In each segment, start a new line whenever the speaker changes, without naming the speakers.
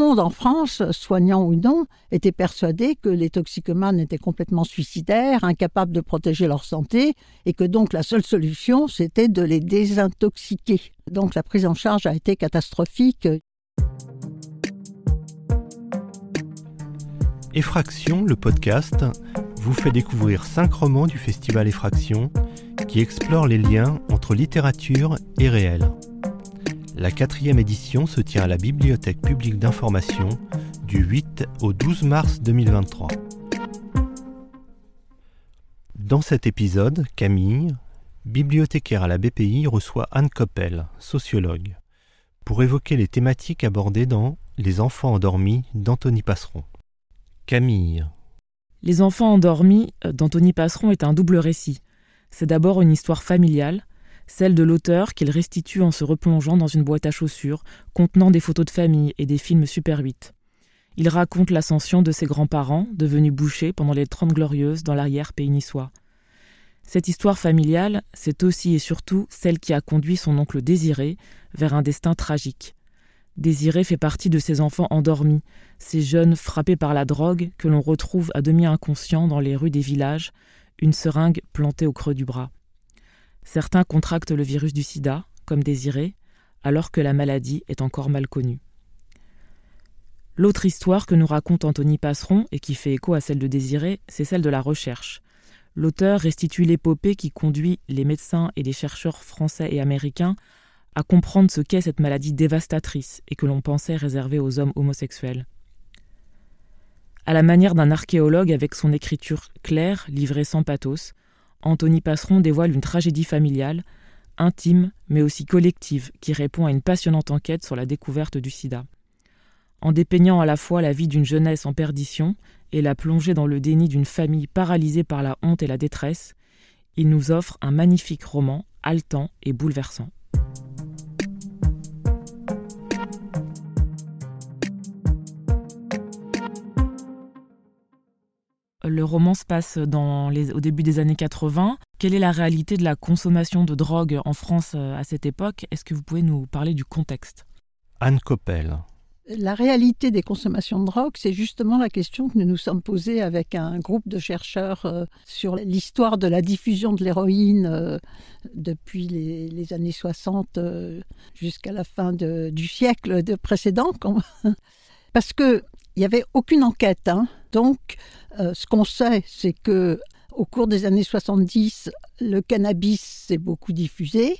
monde en France, soignant ou non, était persuadé que les toxicomanes étaient complètement suicidaires, incapables de protéger leur santé, et que donc la seule solution, c'était de les désintoxiquer. Donc la prise en charge a été catastrophique.
Effraction, le podcast, vous fait découvrir cinq romans du festival Effraction qui explorent les liens entre littérature et réel. La quatrième édition se tient à la Bibliothèque publique d'information du 8 au 12 mars 2023. Dans cet épisode, Camille, bibliothécaire à la BPI, reçoit Anne Coppel, sociologue, pour évoquer les thématiques abordées dans Les enfants endormis d'Anthony Passeron. Camille.
Les enfants endormis d'Anthony Passeron est un double récit. C'est d'abord une histoire familiale, celle de l'auteur qu'il restitue en se replongeant dans une boîte à chaussures contenant des photos de famille et des films Super 8. Il raconte l'ascension de ses grands-parents, devenus bouchers pendant les Trente Glorieuses dans l'arrière-pays niçois. Cette histoire familiale, c'est aussi et surtout celle qui a conduit son oncle Désiré vers un destin tragique. Désiré fait partie de ces enfants endormis, ces jeunes frappés par la drogue que l'on retrouve à demi inconscients dans les rues des villages, une seringue plantée au creux du bras. Certains contractent le virus du sida, comme Désiré, alors que la maladie est encore mal connue. L'autre histoire que nous raconte Anthony Passeron et qui fait écho à celle de Désiré, c'est celle de la recherche. L'auteur restitue l'épopée qui conduit les médecins et les chercheurs français et américains à comprendre ce qu'est cette maladie dévastatrice et que l'on pensait réservée aux hommes homosexuels. À la manière d'un archéologue avec son écriture claire, livrée sans pathos, Anthony Passeron dévoile une tragédie familiale, intime mais aussi collective, qui répond à une passionnante enquête sur la découverte du sida. En dépeignant à la fois la vie d'une jeunesse en perdition et la plongée dans le déni d'une famille paralysée par la honte et la détresse, il nous offre un magnifique roman, haletant et bouleversant. Le roman se passe dans les, au début des années 80. Quelle est la réalité de la consommation de drogue en France euh, à cette époque? Est-ce que vous pouvez nous parler du contexte?
Anne Coppel.
La réalité des consommations de drogue, c'est justement la question que nous nous sommes posée avec un groupe de chercheurs euh, sur l'histoire de la diffusion de l'héroïne euh, depuis les, années 60 jusqu'à la fin du siècle précédent. Parce qu'il n'y avait aucune enquête. Hein. Donc, euh, ce qu'on sait, c'est que au cours des années 70, le cannabis s'est beaucoup diffusé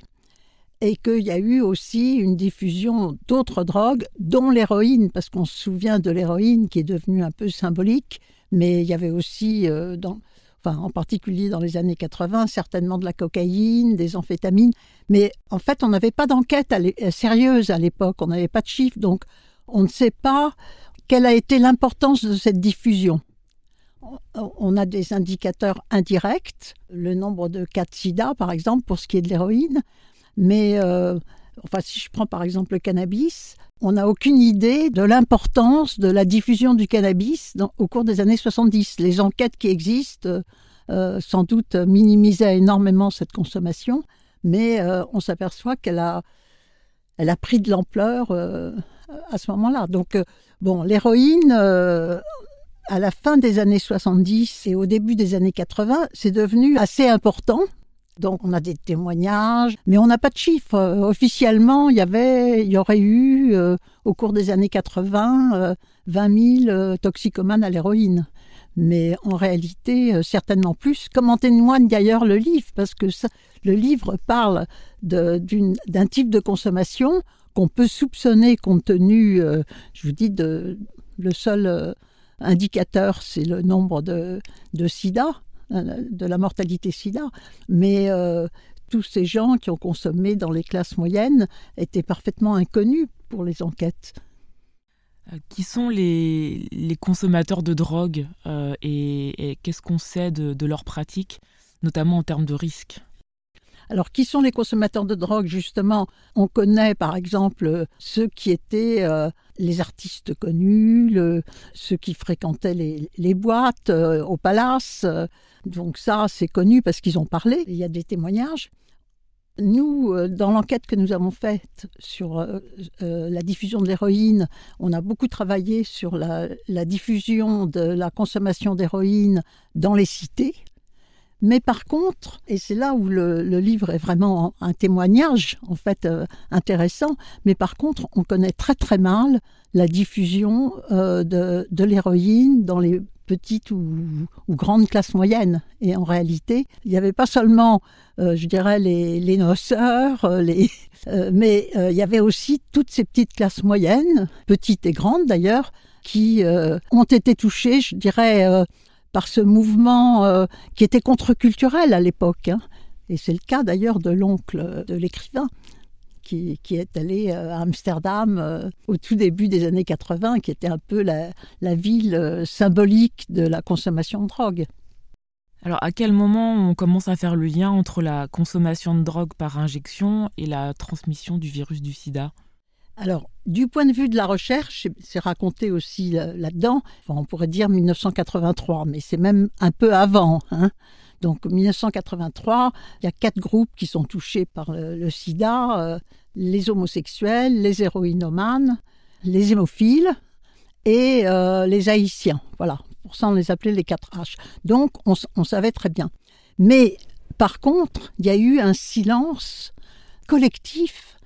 et qu'il y a eu aussi une diffusion d'autres drogues, dont l'héroïne, parce qu'on se souvient de l'héroïne qui est devenue un peu symbolique, mais il y avait aussi, euh, en particulier dans les années 80, certainement de la cocaïne, des amphétamines, mais en fait, on n'avait pas d'enquête sérieuse à l'époque, on n'avait pas de chiffres, donc on ne sait pas quelle a été l'importance de cette diffusion? On a des indicateurs indirects, le nombre de cas de sida par exemple pour ce qui est de l'héroïne, mais euh, enfin si je prends par exemple le cannabis, on n'a aucune idée de l'importance de la diffusion du cannabis au cours des années 70. Les enquêtes qui existent euh, sans doute minimisaient énormément cette consommation, mais euh, on s'aperçoit qu'elle a, elle a pris de l'ampleur à ce moment-là. Donc bon, l'héroïne à la fin des années 70 et au début des années 80, c'est devenu assez important. Donc on a des témoignages, mais on n'a pas de chiffres. Euh, officiellement, il y avait, il y aurait eu euh, au cours des années 80 20 000 toxicomanes à l'héroïne. Mais en réalité, euh, certainement plus, comme en témoigne d'ailleurs le livre, parce que le livre parle d'un type de consommation qu'on peut soupçonner compte tenu, je vous dis, le seul indicateur, c'est le nombre de, sida, euh, de la mortalité sida. Mais euh, tous ces gens qui ont consommé dans les classes moyennes étaient parfaitement inconnus pour les enquêtes.
Euh, qui sont les, consommateurs de drogue et, qu'est-ce qu'on sait de, de leur pratique, notamment en termes de risques
alors, qui sont les consommateurs de drogue Justement, on connaît par exemple ceux qui étaient euh, les artistes connus, ceux qui fréquentaient les, boîtes euh, au palace. donc ça, c'est connu parce qu'ils ont parlé. Il y a des témoignages. Nous, euh, dans l'enquête que nous avons faite sur euh, euh, la diffusion de l'héroïne, on a beaucoup travaillé sur la, diffusion de la consommation d'héroïne dans les cités. Mais par contre, et c'est là où le, livre est vraiment un témoignage en fait intéressant, mais par contre, on connaît très très mal la diffusion de, de l'héroïne dans les petite ou, grande classe moyenne. Et en réalité, il n'y avait pas seulement, euh, je dirais, les, les noceurs, euh, les, euh, mais il y avait aussi toutes ces petites classes moyennes, petites et grandes d'ailleurs, qui ont été touchées, je dirais, par ce mouvement qui était contre-culturel à l'époque. Hein. Et c'est le cas d'ailleurs de l'oncle de l'écrivain qui, est allé euh, à Amsterdam euh, au tout début des années 80, qui était un peu la, ville euh, symbolique de la consommation de drogue.
Alors à quel moment on commence à faire le lien entre la consommation de drogue par injection et la transmission du virus du sida?
Alors, du point de vue de la recherche, c'est raconté aussi là-dedans, on pourrait dire 1983, mais c'est même un peu avant. Hein. Donc 1983, il y a quatre groupes qui sont touchés par le, sida les homosexuels, les héroïnomanes, les hémophiles et euh, les haïtiens. Voilà, pour ça on les appelait les 4 H. Donc on, savait très bien. Mais par contre, il y a eu un silence collectif euh,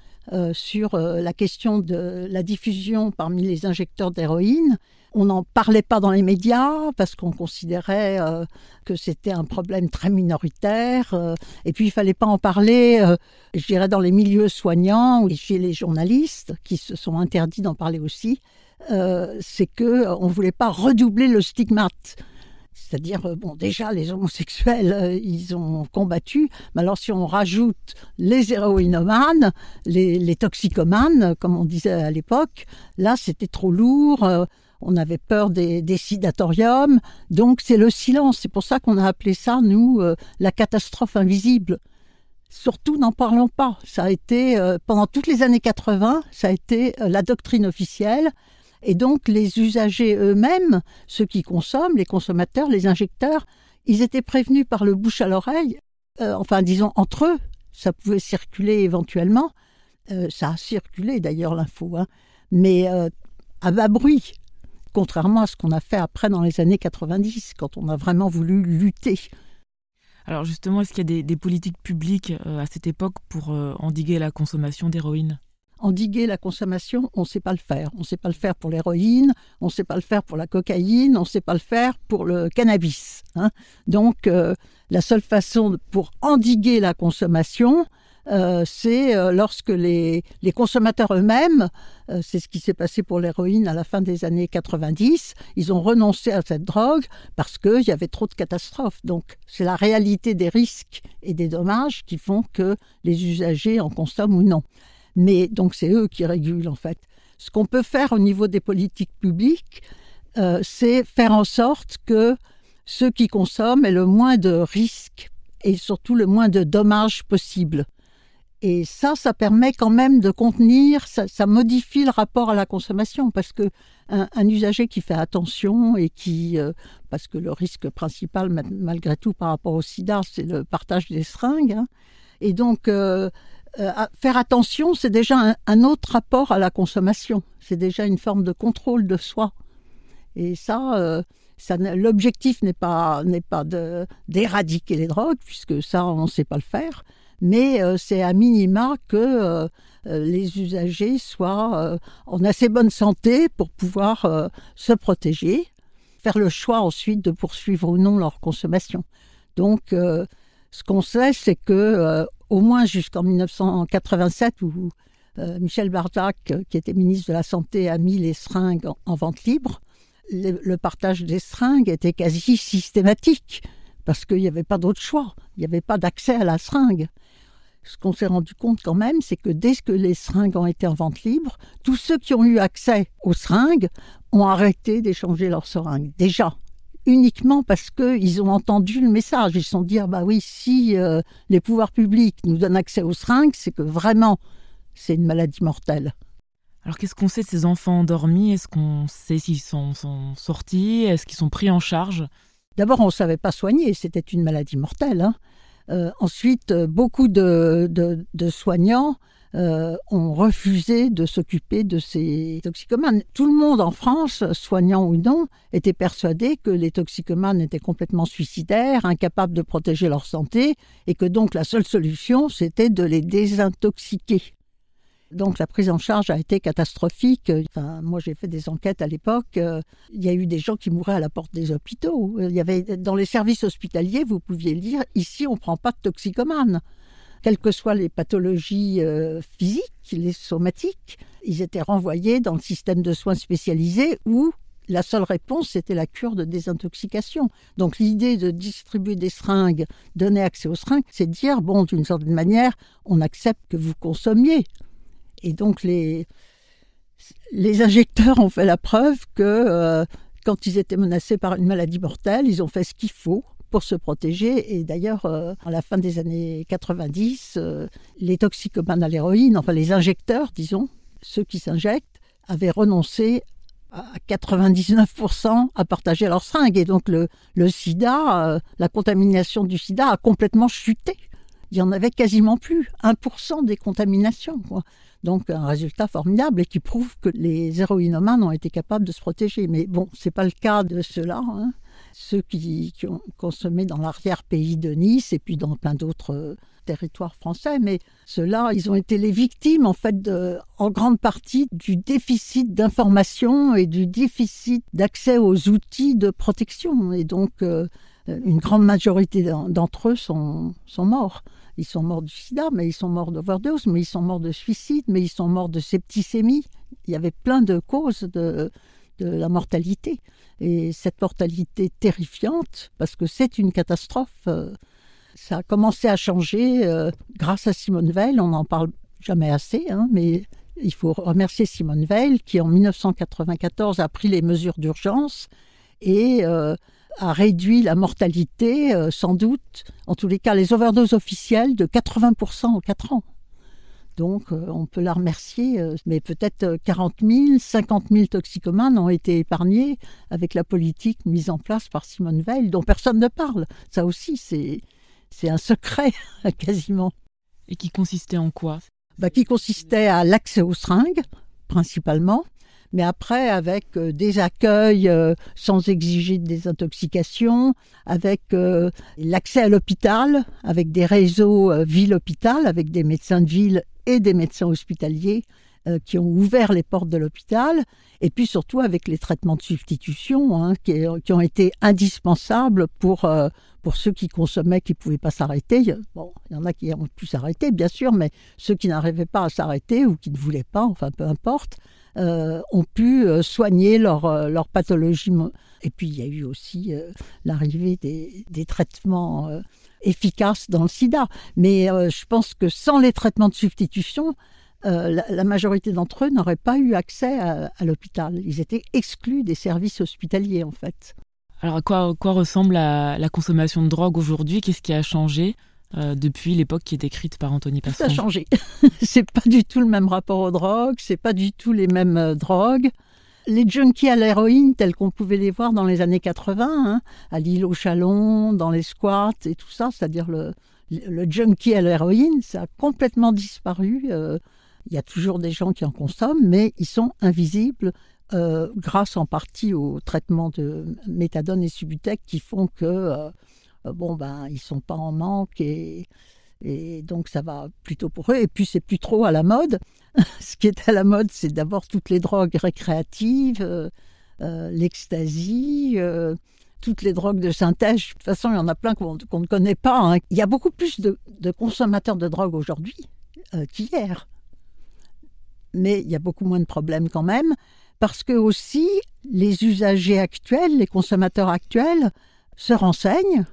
sur euh, la question de la diffusion parmi les injecteurs d'héroïne on n'en parlait pas dans les médias parce qu'on considérait euh, que c'était un problème très minoritaire. Euh, et puis il fallait pas en parler, euh, je dirais, dans les milieux soignants ou chez les journalistes qui se sont interdits d'en parler aussi. c'est que on voulait pas redoubler le stigmate. C'est-à-dire, bon, déjà, les homosexuels, ils ont combattu, mais alors si on rajoute les héroïnomanes, les, toxicomanes, comme on disait à l'époque, là, c'était trop lourd on avait peur des, décidatoriums, donc c'est le silence. C'est pour ça qu'on a appelé ça, nous, euh, la catastrophe invisible. Surtout, n'en parlons pas. Ça a été, euh, pendant toutes les années 80, ça a été euh, la doctrine officielle. Et donc, les usagers eux-mêmes, ceux qui consomment, les consommateurs, les injecteurs, ils étaient prévenus par le bouche à l'oreille, enfin, disons, entre eux. Ça pouvait circuler éventuellement. ça a circulé d'ailleurs l'info, hein. mais à bas bruit contrairement à ce qu'on a fait après dans les années 90, quand on a vraiment voulu lutter.
Alors justement, est-ce qu'il y a des, politiques publiques euh, à cette époque pour euh, endiguer la consommation d'héroïne?
Endiguer la consommation, on ne sait pas le faire. On ne sait pas le faire pour l'héroïne, on ne sait pas le faire pour la cocaïne, on ne sait pas le faire pour le cannabis. Hein. Donc euh, la seule façon pour endiguer la consommation, euh, c'est euh, lorsque les, consommateurs eux-mêmes, c'est ce qui s'est passé pour l'héroïne à la fin des années 90, ils ont renoncé à cette drogue parce qu'il y avait trop de catastrophes. Donc c'est la réalité des risques et des dommages qui font que les usagers en consomment ou non. Mais donc c'est eux qui régulent en fait. Ce qu'on peut faire au niveau des politiques publiques, c'est faire en sorte que ceux qui consomment aient le moins de risques et surtout le moins de dommages possibles. Et ça, ça permet quand même de contenir, ça, modifie le rapport à la consommation parce que un, usager qui fait attention et qui, euh, parce que le risque principal malgré tout par rapport au SIDA, c'est le partage des seringues. Hein. et donc euh, euh, faire attention, c'est déjà un, autre rapport à la consommation. C'est déjà une forme de contrôle de soi. Et ça, ça l'objectif n'est pas d'éradiquer les drogues puisque ça on ne sait pas le faire mais euh, c'est à minima que euh, euh, les usagers soient en assez bonne santé pour pouvoir se protéger, faire le choix ensuite de poursuivre ou non leur consommation. Donc, ce qu'on sait, c'est que au moins jusqu'en 1987, où Michel Bardac, qui était ministre de la Santé, a mis les seringues en, vente libre, le, partage des seringues était quasi systématique parce qu'il n'y avait pas d'autre choix. Il n'y avait pas d'accès à la seringue ce qu'on s'est rendu compte quand même, c'est que dès que les seringues ont été en vente libre, tous ceux qui ont eu accès aux seringues ont arrêté d'échanger leurs seringues. Déjà, uniquement parce qu'ils ont entendu le message. Ils se sont dit, ah bah oui, si euh, les pouvoirs publics nous donnent accès aux seringues, c'est que vraiment, c'est une maladie mortelle.
Alors qu'est-ce qu'on sait de ces enfants endormis? Est-ce qu'on sait s'ils sont, sont sortis? Est-ce qu'ils sont pris en charge?
D'abord, on ne savait pas soigner, c'était une maladie mortelle. Hein. ensuite, beaucoup de, de soignants euh, ont refusé de s'occuper de ces toxicomanes. Tout le monde en France, soignant ou non, était persuadé que les toxicomanes étaient complètement suicidaires, incapables de protéger leur santé, et que donc la seule solution, c'était de les désintoxiquer. Donc la prise en charge a été catastrophique. Moi j'ai fait des enquêtes à l'époque. Euh, il y a eu des gens qui mouraient à la porte des hôpitaux. Il y avait dans les services hospitaliers, vous pouviez lire ici on prend pas de toxicomanes quelles que soient les pathologies euh, physiques, les somatiques, ils étaient renvoyés dans le système de soins spécialisés où la seule réponse, c'était la cure de désintoxication. Donc l'idée de distribuer des seringues, donner accès aux seringues, c'est dire, bon, d'une certaine manière, on accepte que vous consommiez. Et donc les, les injecteurs ont fait la preuve que euh, quand ils étaient menacés par une maladie mortelle, ils ont fait ce qu'il faut pour se protéger. Et d'ailleurs, euh, à la fin des années 90, euh, les toxicomanes à l'héroïne, enfin les injecteurs, disons, ceux qui s'injectent, avaient renoncé à 99% à partager leur seringue. Et donc le, sida, euh, la contamination du sida a complètement chuté. Il y en avait quasiment plus, 1% des contaminations. Donc un résultat formidable et qui prouve que les héroïnomanes ont été capables de se protéger. Mais bon, c'est pas le cas de ceux-là. Hein ceux qui, ont consommé dans l'arrière-pays de Nice et puis dans plein d'autres euh, territoires français, mais ceux-là, ils ont été les victimes en fait en grande partie du déficit d'information et du déficit d'accès aux outils de protection. Et donc, euh, une grande majorité d'entre eux sont, sont morts. Ils sont morts du sida, mais ils sont morts d'overdose, mais ils sont morts de suicide, mais ils sont morts de septicémie. Il y avait plein de causes de, de la mortalité. Et cette mortalité terrifiante, parce que c'est une catastrophe, euh, ça a commencé à changer euh, grâce à Simone Veil. On n'en parle jamais assez, hein, mais il faut remercier Simone Veil qui, en 1994, a pris les mesures d'urgence et euh, a réduit la mortalité, sans doute, en tous les cas les overdoses officielles, de 80% en 4 ans. Donc euh, on peut la remercier, euh, mais peut-être 40 000, 50 000 toxicomanes ont été épargnés avec la politique mise en place par Simone Veil, dont personne ne parle. Ça aussi, c'est, c'est un secret quasiment.
Et qui consistait en quoi?
Bah, Qui consistait à l'accès aux seringues, principalement, mais après avec euh, des accueils sans exiger de désintoxication, avec l'accès à l'hôpital, avec des réseaux ville-hôpital, avec des médecins de ville et des médecins hospitaliers euh, qui ont ouvert les portes de l'hôpital, et puis surtout avec les traitements de substitution hein, qui, ont été indispensables pour, euh, pour ceux qui consommaient, qui ne pouvaient pas s'arrêter. Bon, il y en a qui ont pu s'arrêter, bien sûr, mais ceux qui n'arrivaient pas à s'arrêter ou qui ne voulaient pas, enfin peu importe, euh, ont pu soigner leur, leur pathologie. Et puis il y a eu aussi l'arrivée des, des, traitements efficace dans le sida. Mais euh, je pense que sans les traitements de substitution, euh, la, majorité d'entre eux n'auraient pas eu accès à, l'hôpital. Ils étaient exclus des services hospitaliers, en fait.
Alors, à quoi, ressemble la consommation de drogue aujourd'hui? Qu'est-ce qui a changé? Euh, depuis l'époque qui est décrite par Anthony Passon
Ça a changé. c'est pas du tout le même rapport aux drogues, c'est pas du tout les mêmes drogues les junkies à l'héroïne tels qu'on pouvait les voir dans les années 80, hein, à l'île au Chalon, dans les squats et tout ça, c'est-à-dire le, le junkie à l'héroïne, ça a complètement disparu. Euh, il y a toujours des gens qui en consomment, mais ils sont invisibles euh, grâce en partie au traitement de méthadone et subutex qui font que euh, bon ben ils sont pas en manque et et donc ça va plutôt pour eux. Et puis c'est plus trop à la mode. Ce qui est à la mode, c'est d'abord toutes les drogues récréatives, euh, euh, l'ecstasy, euh, toutes les drogues de synthèse. De toute façon, il y en a plein qu'on ne connaît pas. Hein. Il y a beaucoup plus de, de consommateurs de drogue aujourd'hui qu'hier. Mais il y a beaucoup moins de problèmes quand même, parce que aussi les usagers actuels, les consommateurs actuels, se renseignent.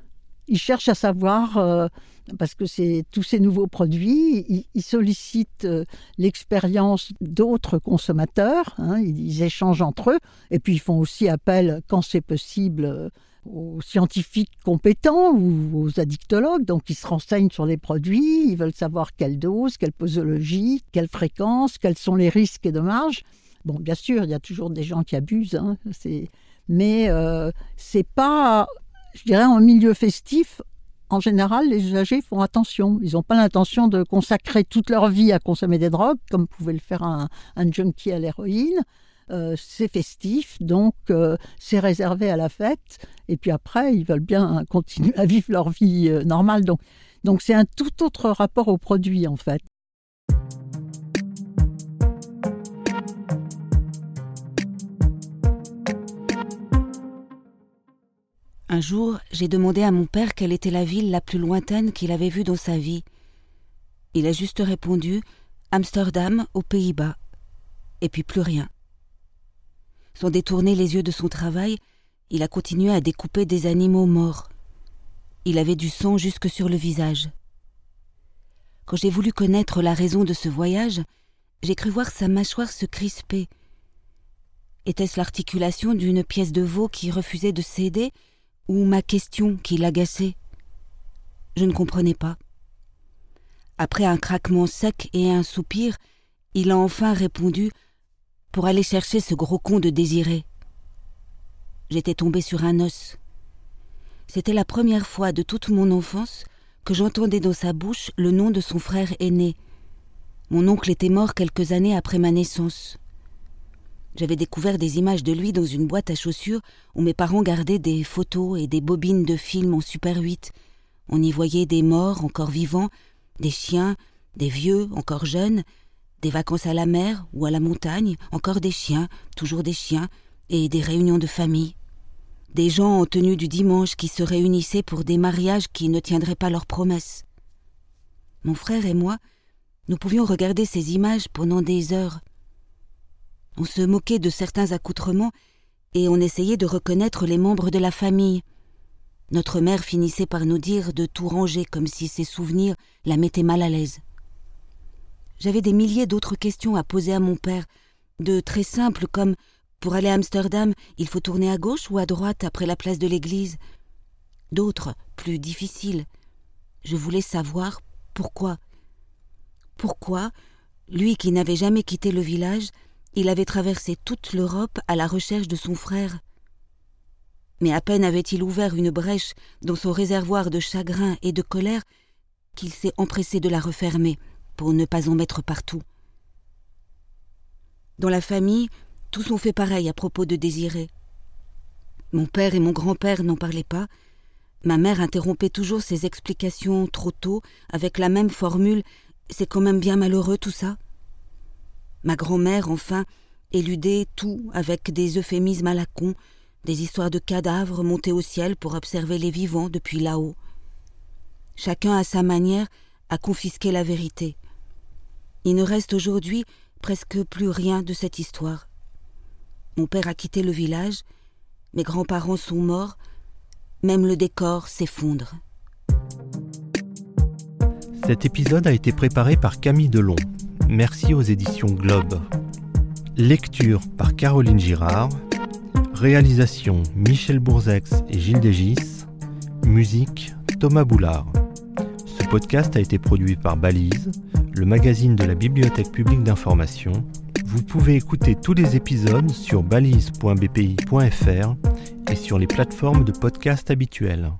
Ils cherchent à savoir parce que c'est tous ces nouveaux produits, ils, sollicitent euh, l'expérience d'autres consommateurs, hein, ils, échangent entre eux, et puis ils font aussi appel, quand c'est possible, euh, aux scientifiques compétents ou aux addictologues, donc ils se renseignent sur les produits, ils veulent savoir quelle dose, quelle posologie, quelle fréquence, quels sont les risques et dommages. Bon, bien sûr, il y a toujours des gens qui abusent, hein, mais euh, c'est pas, je dirais, en milieu festif, en général, les usagers font attention. Ils n'ont pas l'intention de consacrer toute leur vie à consommer des drogues, comme pouvait le faire un, junkie à l'héroïne. Euh, c'est festif, donc euh, c'est réservé à la fête. Et puis après, ils veulent bien continuer à vivre leur vie euh, normale. Donc, donc c'est un tout autre rapport au produit, en fait.
Un jour, j'ai demandé à mon père quelle était la ville la plus lointaine qu'il avait vue dans sa vie. Il a juste répondu Amsterdam, aux Pays-Bas. Et puis plus rien. Sans détourner les yeux de son travail, il a continué à découper des animaux morts. Il avait du sang jusque sur le visage. Quand j'ai voulu connaître la raison de ce voyage, j'ai cru voir sa mâchoire se crisper. Était-ce l'articulation d'une pièce de veau qui refusait de céder ou ma question qui l'agaçait Je ne comprenais pas. Après un craquement sec et un soupir, il a enfin répondu Pour aller chercher ce gros con de désiré. J'étais tombé sur un os. C'était la première fois de toute mon enfance que j'entendais dans sa bouche le nom de son frère aîné. Mon oncle était mort quelques années après ma naissance. J'avais découvert des images de lui dans une boîte à chaussures où mes parents gardaient des photos et des bobines de films en Super 8. On y voyait des morts encore vivants, des chiens, des vieux encore jeunes, des vacances à la mer ou à la montagne, encore des chiens, toujours des chiens, et des réunions de famille. Des gens en tenue du dimanche qui se réunissaient pour des mariages qui ne tiendraient pas leurs promesses. Mon frère et moi, nous pouvions regarder ces images pendant des heures, on se moquait de certains accoutrements et on essayait de reconnaître les membres de la famille. Notre mère finissait par nous dire de tout ranger comme si ses souvenirs la mettaient mal à l'aise. J'avais des milliers d'autres questions à poser à mon père, de très simples comme pour aller à Amsterdam, il faut tourner à gauche ou à droite après la place de l'église. D'autres, plus difficiles. Je voulais savoir pourquoi. Pourquoi, lui qui n'avait jamais quitté le village, il avait traversé toute l'Europe à la recherche de son frère. Mais à peine avait-il ouvert une brèche dans son réservoir de chagrin et de colère qu'il s'est empressé de la refermer pour ne pas en mettre partout. Dans la famille, tous ont fait pareil à propos de Désiré. Mon père et mon grand-père n'en parlaient pas. Ma mère interrompait toujours ses explications trop tôt avec la même formule C'est quand même bien malheureux tout ça? Ma grand-mère, enfin, éludait tout avec des euphémismes à la con, des histoires de cadavres montés au ciel pour observer les vivants depuis là-haut. Chacun à sa manière a confisqué la vérité. Il ne reste aujourd'hui presque plus rien de cette histoire. Mon père a quitté le village, mes grands-parents sont morts, même le décor s'effondre.
Cet épisode a été préparé par Camille Delon. Merci aux éditions Globe. Lecture par Caroline Girard. Réalisation Michel Bourzex et Gilles Dégis. Musique Thomas Boulard. Ce podcast a été produit par Balise, le magazine de la Bibliothèque publique d'information. Vous pouvez écouter tous les épisodes sur balise.bpi.fr et sur les plateformes de podcast habituelles.